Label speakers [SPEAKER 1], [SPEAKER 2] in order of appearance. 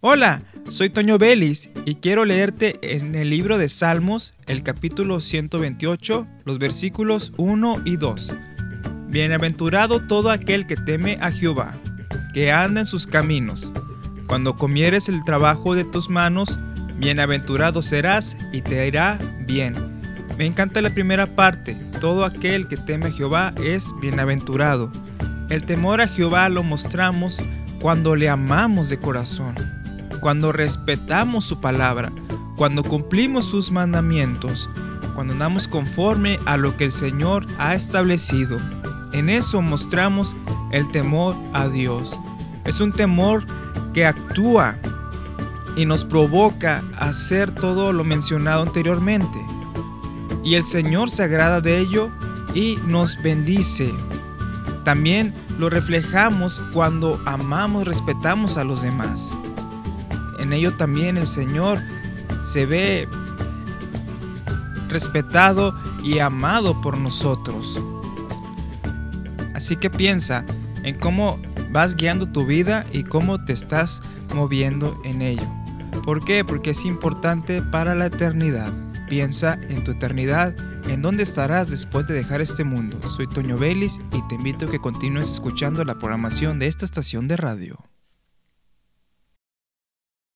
[SPEAKER 1] Hola, soy Toño Vélez y quiero leerte en el libro de Salmos, el capítulo 128, los versículos 1 y 2. Bienaventurado todo aquel que teme a Jehová, que anda en sus caminos. Cuando comieres el trabajo de tus manos, bienaventurado serás y te irá bien. Me encanta la primera parte, todo aquel que teme a Jehová es bienaventurado. El temor a Jehová lo mostramos cuando le amamos de corazón, cuando respetamos su palabra, cuando cumplimos sus mandamientos, cuando andamos conforme a lo que el Señor ha establecido. En eso mostramos el temor a Dios. Es un temor que actúa y nos provoca a hacer todo lo mencionado anteriormente. Y el Señor se agrada de ello y nos bendice. También lo reflejamos cuando amamos, respetamos a los demás. En ello también el Señor se ve respetado y amado por nosotros. Así que piensa en cómo vas guiando tu vida y cómo te estás moviendo en ello. ¿Por qué? Porque es importante para la eternidad. Piensa en tu eternidad ¿En dónde estarás después de dejar este mundo? Soy Toño Vélez y te invito a que continúes escuchando la programación de esta estación de radio.